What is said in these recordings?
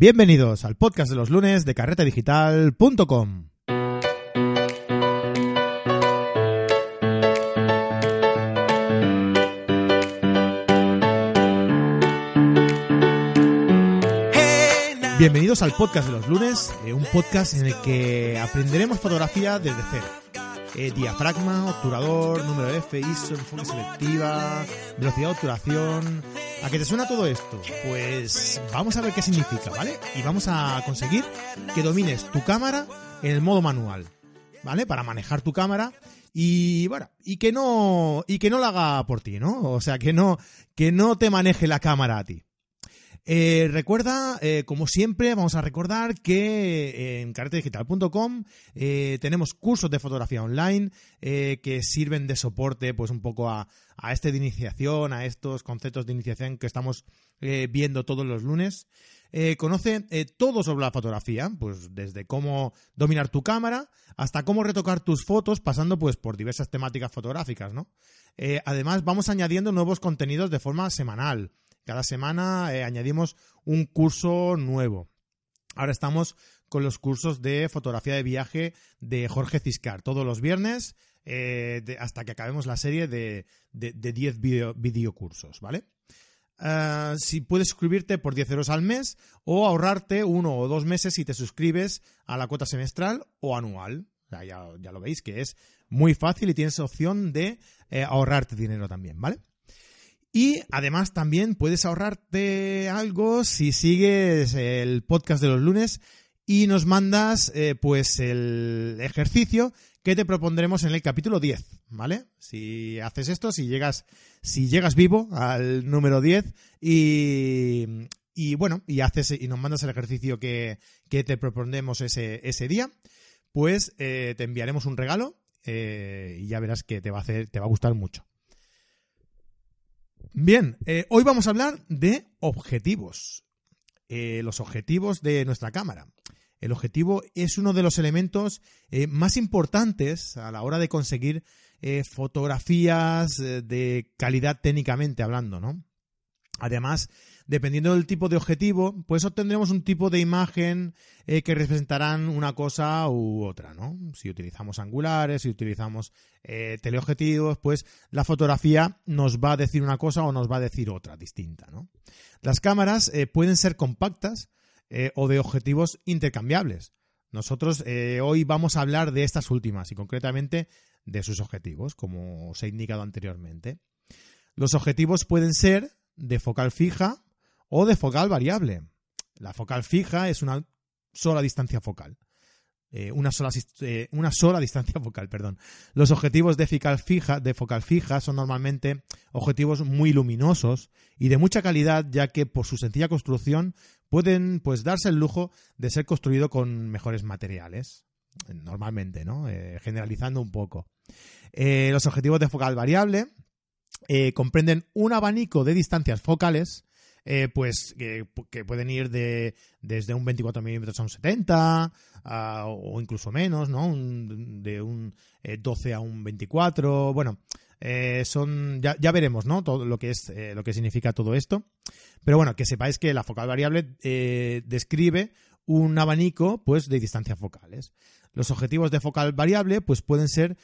Bienvenidos al podcast de los lunes de carretedigital.com. Bienvenidos al podcast de los lunes, eh, un podcast en el que aprenderemos fotografía desde cero. Eh, diafragma, obturador, número F, ISO, enfoque selectiva, velocidad de obturación. ¿A qué te suena todo esto? Pues vamos a ver qué significa, ¿vale? Y vamos a conseguir que domines tu cámara en el modo manual, ¿vale? Para manejar tu cámara y bueno, y que no y que no la haga por ti, ¿no? O sea, que no que no te maneje la cámara a ti. Eh, recuerda, eh, como siempre, vamos a recordar que en carretedigital.com eh, tenemos cursos de fotografía online que sirven de soporte, pues un poco a, a este de iniciación, a estos conceptos de iniciación que estamos viendo todos los lunes. conoce todo sobre la fotografía, pues desde cómo dominar tu cámara hasta cómo retocar tus fotos, pasando pues por diversas temáticas fotográficas, ¿no? además, vamos añadiendo nuevos contenidos de forma semanal. Cada semana eh, añadimos un curso nuevo. Ahora estamos con los cursos de fotografía de viaje de Jorge Ciscar, todos los viernes eh, hasta que acabemos la serie de 10 videocursos, ¿vale? Ah, si puedes suscribirte por 10 euros al mes o ahorrarte uno o dos meses si te suscribes a la cuota semestral o anual. ya, lo veis que es muy fácil y tienes opción de eh, ahorrarte dinero también, ¿vale? Y además también puedes ahorrarte algo si sigues el podcast de los lunes y nos mandas eh, pues el ejercicio que te propondremos en el capítulo 10, ¿vale? Si haces esto, si llegas, si llegas vivo al número 10 y, y bueno, y haces y nos mandas el ejercicio que, te propondremos ese, ese día, pues eh, te enviaremos un regalo eh, y ya verás que te va a hacer, te va a gustar mucho. Bien, eh, hoy vamos a hablar de objetivos. Eh, los objetivos de nuestra cámara. El objetivo es uno de los elementos eh, más importantes a la hora de conseguir fotografías de calidad técnicamente hablando, ¿no? Además, dependiendo del tipo de objetivo, pues obtendremos un tipo de imagen eh, que representarán una cosa u otra, ¿no? Si utilizamos angulares, si utilizamos eh, teleobjetivos, pues la fotografía nos va a decir una cosa o nos va a decir otra distinta, ¿no? Las cámaras eh, pueden ser compactas o de objetivos intercambiables. Nosotros hoy vamos a hablar de estas últimas y concretamente de sus objetivos, como os he indicado anteriormente. Los objetivos pueden ser de focal fija o de focal variable. La focal fija es una sola distancia focal. Eh, una, sola, eh, una sola distancia focal, perdón. Los objetivos de focal, fija, de focal fija son normalmente objetivos muy luminosos y de mucha calidad, ya que por su sencilla construcción pueden pues, darse el lujo de ser construido con mejores materiales. Normalmente, ¿no? Eh, generalizando un poco. los objetivos de focal variable comprenden un abanico de distancias focales eh, pues que pueden ir de, desde un 24 milímetros a un 70 o incluso menos, ¿no? de un 12 eh, a un 24, bueno, eh, son ya, ya, veremos, ¿no? Todo lo que es lo que significa todo esto, pero bueno, que sepáis que la focal variable describe un abanico, pues, de distancias focales. Los objetivos de focal variable, pues, pueden ser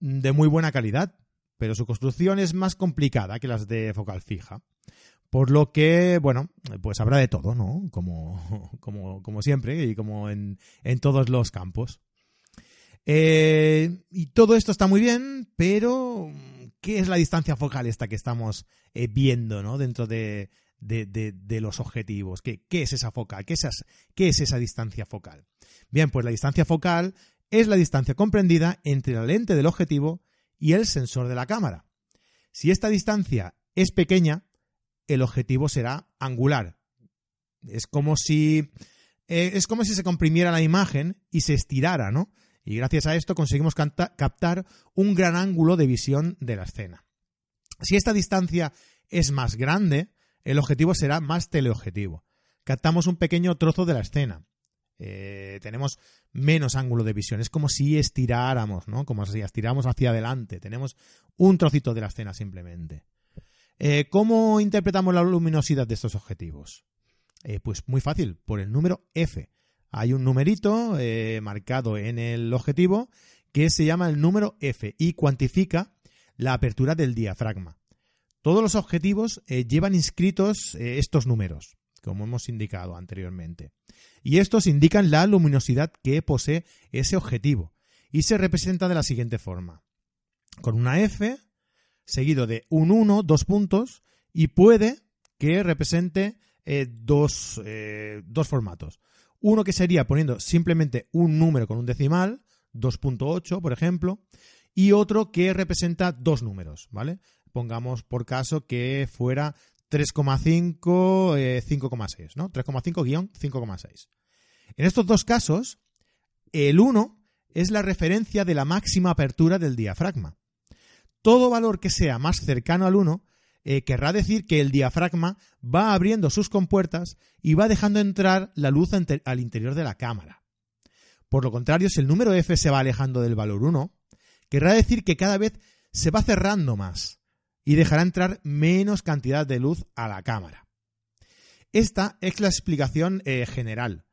de muy buena calidad, pero su construcción es más complicada que las de focal fija. Por lo que, bueno, pues habrá de todo, ¿no? Como, como, como siempre y como en, en todos los campos. Eh, y todo esto está muy bien, pero ¿qué es la distancia focal esta que estamos eh, viendo, ¿no? Dentro de, de, de, los objetivos. ¿Qué, ¿Qué, es esa focal? ¿Qué es, ¿Qué es esa distancia focal? Bien, pues la distancia focal es la distancia comprendida entre la lente del objetivo y el sensor de la cámara. Si esta distancia es pequeña, el objetivo será angular. Es como si eh, es como si se comprimiera la imagen y se estirara, ¿no? Y gracias a esto conseguimos captar un gran ángulo de visión de la escena. Si esta distancia es más grande, el objetivo será más teleobjetivo. Captamos un pequeño trozo de la escena. Eh, tenemos menos ángulo de visión. Es como si estiráramos, ¿no? Como si estiramos hacia adelante. Tenemos un trocito de la escena simplemente. Eh, ¿Cómo interpretamos la luminosidad de estos objetivos? Eh, pues muy fácil, por el número F. Hay un numerito eh, marcado en el objetivo que se llama el número F y cuantifica la apertura del diafragma. Todos los objetivos llevan inscritos estos números, como hemos indicado anteriormente. Y estos indican la luminosidad que posee ese objetivo y se representa de la siguiente forma. Con una F, seguido de un 1, dos puntos, y puede que represente eh, dos, eh, dos formatos. Uno que sería poniendo simplemente un número con un decimal, 2.8, por ejemplo, y otro que representa dos números, ¿vale? Pongamos por caso que fuera 3,5, 5,6, eh, ¿no? 3,5-5,6. En estos dos casos, el 1 es la referencia de la máxima apertura del diafragma. Todo valor que sea más cercano al 1 eh, querrá decir que el diafragma va abriendo sus compuertas y va dejando entrar la luz al interior de la cámara. Por lo contrario, si el número f se va alejando del valor 1, querrá decir que cada vez se va cerrando más y dejará entrar menos cantidad de luz a la cámara. Esta es la explicación eh, general.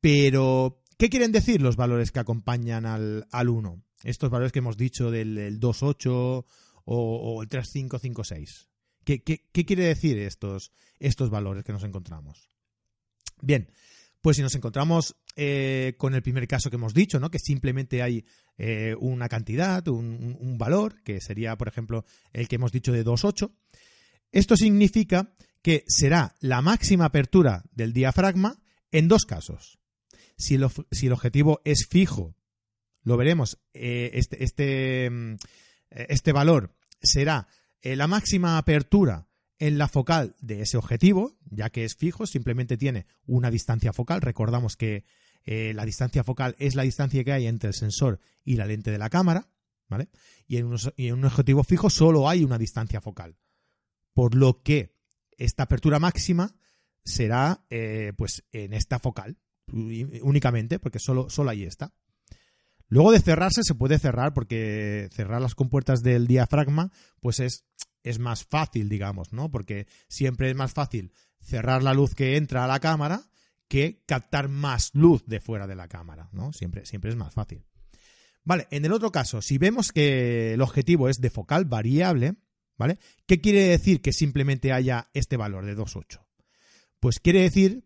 Pero, ¿qué quieren decir los valores que acompañan al, 1? Estos valores que hemos dicho del, 2.8 o, o el 3.556. ¿Qué, quiere decir estos, estos valores que nos encontramos? Bien, pues si nos encontramos eh, con el primer caso que hemos dicho, ¿no? que simplemente hay eh, una cantidad, un, valor, que sería, por ejemplo, el que hemos dicho de 2,8, esto significa que será la máxima apertura del diafragma en dos casos. Si el objetivo es fijo, lo veremos, eh, este, este, mm, este valor será eh, la máxima apertura en la focal de ese objetivo, ya que es fijo, simplemente tiene una distancia focal. Recordamos que eh, la distancia focal es la distancia que hay entre el sensor y la lente de la cámara, ¿vale? Y en, un objetivo fijo solo hay una distancia focal. Por lo que esta apertura máxima será eh, pues en esta focal únicamente, porque solo, solo ahí está. Luego de cerrarse se puede cerrar porque cerrar las compuertas del diafragma pues es, es más fácil, digamos, ¿no? Porque siempre es más fácil cerrar la luz que entra a la cámara que captar más luz de fuera de la cámara, ¿no? Siempre, siempre es más fácil. Vale, en el otro caso, si vemos que el objetivo es de focal variable, ¿vale? ¿Qué quiere decir que simplemente haya este valor de 2.8? Pues quiere decir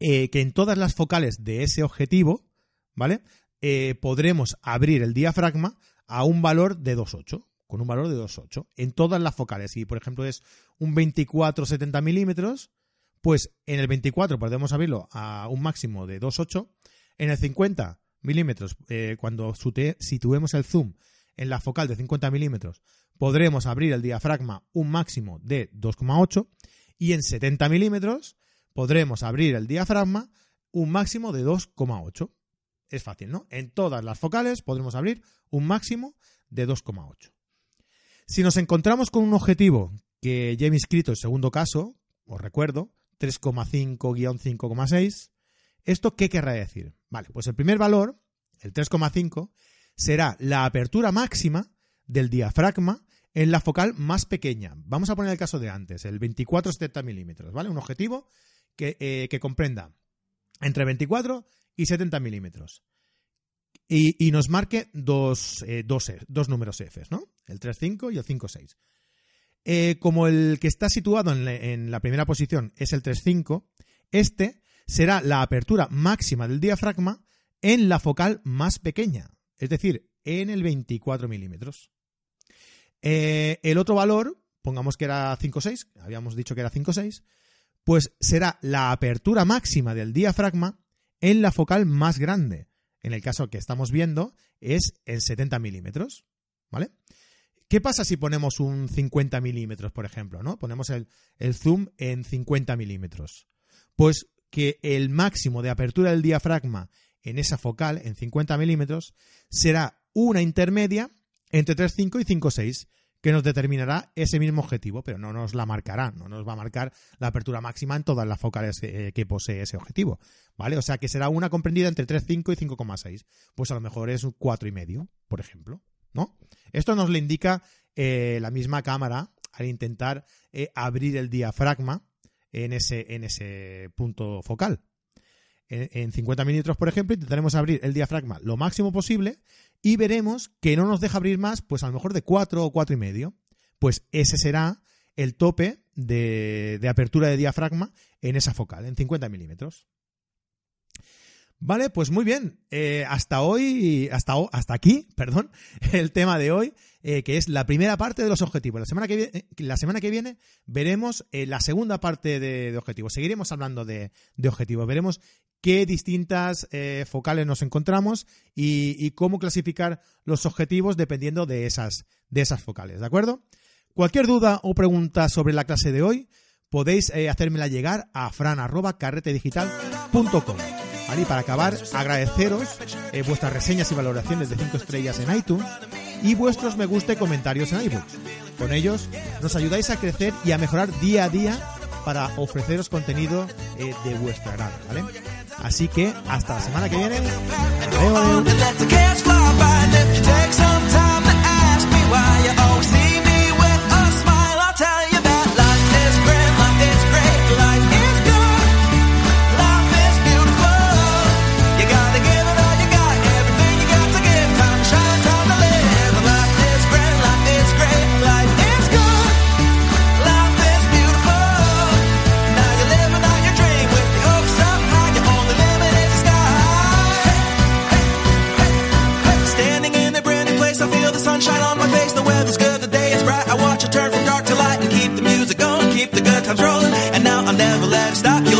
eh, que en todas las focales de ese objetivo, ¿vale? Eh, podremos abrir el diafragma a un valor de 2.8, con un valor de 2.8 en todas las focales. Si, por ejemplo, es un 24-70 milímetros, pues en el 24 podemos abrirlo a un máximo de 2.8. En el 50 milímetros, eh, cuando situemos el zoom en la focal de 50 milímetros, podremos abrir el diafragma un máximo de 2,8 y en 70 milímetros podremos abrir el diafragma un máximo de 2,8 es fácil, ¿no? En todas las focales podremos abrir un máximo de 2,8. Si nos encontramos con un objetivo que ya he inscrito el segundo caso, os recuerdo, 3,5-5,6, ¿esto qué querrá decir? Vale, pues el primer valor, el 3,5, será la apertura máxima del diafragma en la focal más pequeña. Vamos a poner el caso de antes, el 24-70 milímetros, ¿vale? Un objetivo que, eh, que comprenda entre 24 y 70 milímetros. Y, nos marque dos, eh, dos, números F, ¿no? El 3.5 y el 5.6. Eh, como el que está situado en, la primera posición es el 3.5, este será la apertura máxima del diafragma en la focal más pequeña, es decir, en el 24 milímetros. Eh, el otro valor, pongamos que era 5.6, habíamos dicho que era 5.6, pues será la apertura máxima del diafragma en la focal más grande. En el caso que estamos viendo es en 70 milímetros. ¿Vale? ¿Qué pasa si ponemos un 50 milímetros, por ejemplo? ¿no? Ponemos el, zoom en 50 milímetros. Pues que el máximo de apertura del diafragma en esa focal, en 50 milímetros, será una intermedia entre 3,5 y 5,6 que nos determinará ese mismo objetivo, pero no nos la marcará, no nos va a marcar la apertura máxima en todas las focales eh, que posee ese objetivo, ¿vale? O sea que será una comprendida entre 3,5 y 5,6. Pues a lo mejor es un 4,5, por ejemplo, ¿no? Esto nos le indica eh, la misma cámara al intentar eh, abrir el diafragma en ese, en ese punto focal. En, 50 milímetros, por ejemplo, intentaremos abrir el diafragma lo máximo posible y veremos que no nos deja abrir más, pues a lo mejor de 4 o 4 y medio. Pues ese será el tope de, de apertura de diafragma en esa focal, en 50 milímetros. Vale, pues muy bien. Eh, hasta hoy, hasta, hasta aquí, perdón, el tema de hoy, eh, que es la primera parte de los objetivos. La semana que, eh, la semana que viene veremos la segunda parte de, objetivos. Seguiremos hablando de, objetivos. Veremos qué distintas focales nos encontramos y, cómo clasificar los objetivos dependiendo de esas, de esas focales. ¿De acuerdo? Cualquier duda o pregunta sobre la clase de hoy, podéis hacérmela llegar a fran.carretedigital.com. Y para acabar, agradeceros eh, vuestras reseñas y valoraciones de 5 estrellas en iTunes y vuestros me gusta y comentarios en iBooks. Con ellos nos ayudáis a crecer y a mejorar día a día para ofreceros contenido eh, de vuestra agrado, ¿vale? Así que hasta la semana que viene. keep the good times rolling, and now I'm never letting stop.